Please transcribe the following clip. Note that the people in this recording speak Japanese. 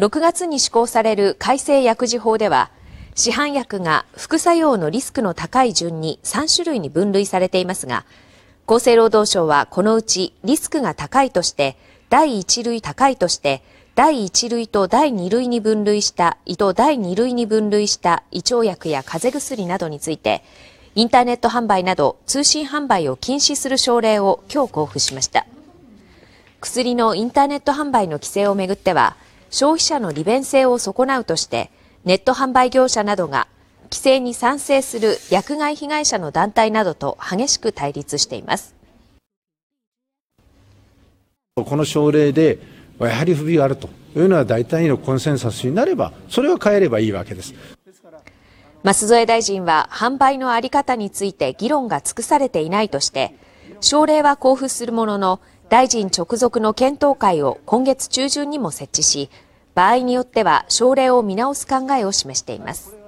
6月に施行される改正薬事法では、市販薬が副作用のリスクの高い順に3種類に分類されていますが、厚生労働省はこのうちリスクが高いとして、第1類高いとして、第1類と第2類に分類した胃と第2類に分類した胃腸薬や風邪薬などについて、インターネット販売など通信販売を禁止する省令を今日交付しました。薬のインターネット販売の規制をめぐっては、消費者の利便性を損なうとして、ネット販売業者などが規制に賛成する薬害被害者の団体などと激しく対立しています。この省令でやはり不備があるというのは大体のコンセンサスになれば、それを変えればいいわけです。舛添大臣は販売のあり方について議論が尽くされていないとして、省令は交付するものの、大臣直属の検討会を今月中旬にも設置し、場合によっては省令を見直す考えを示しています。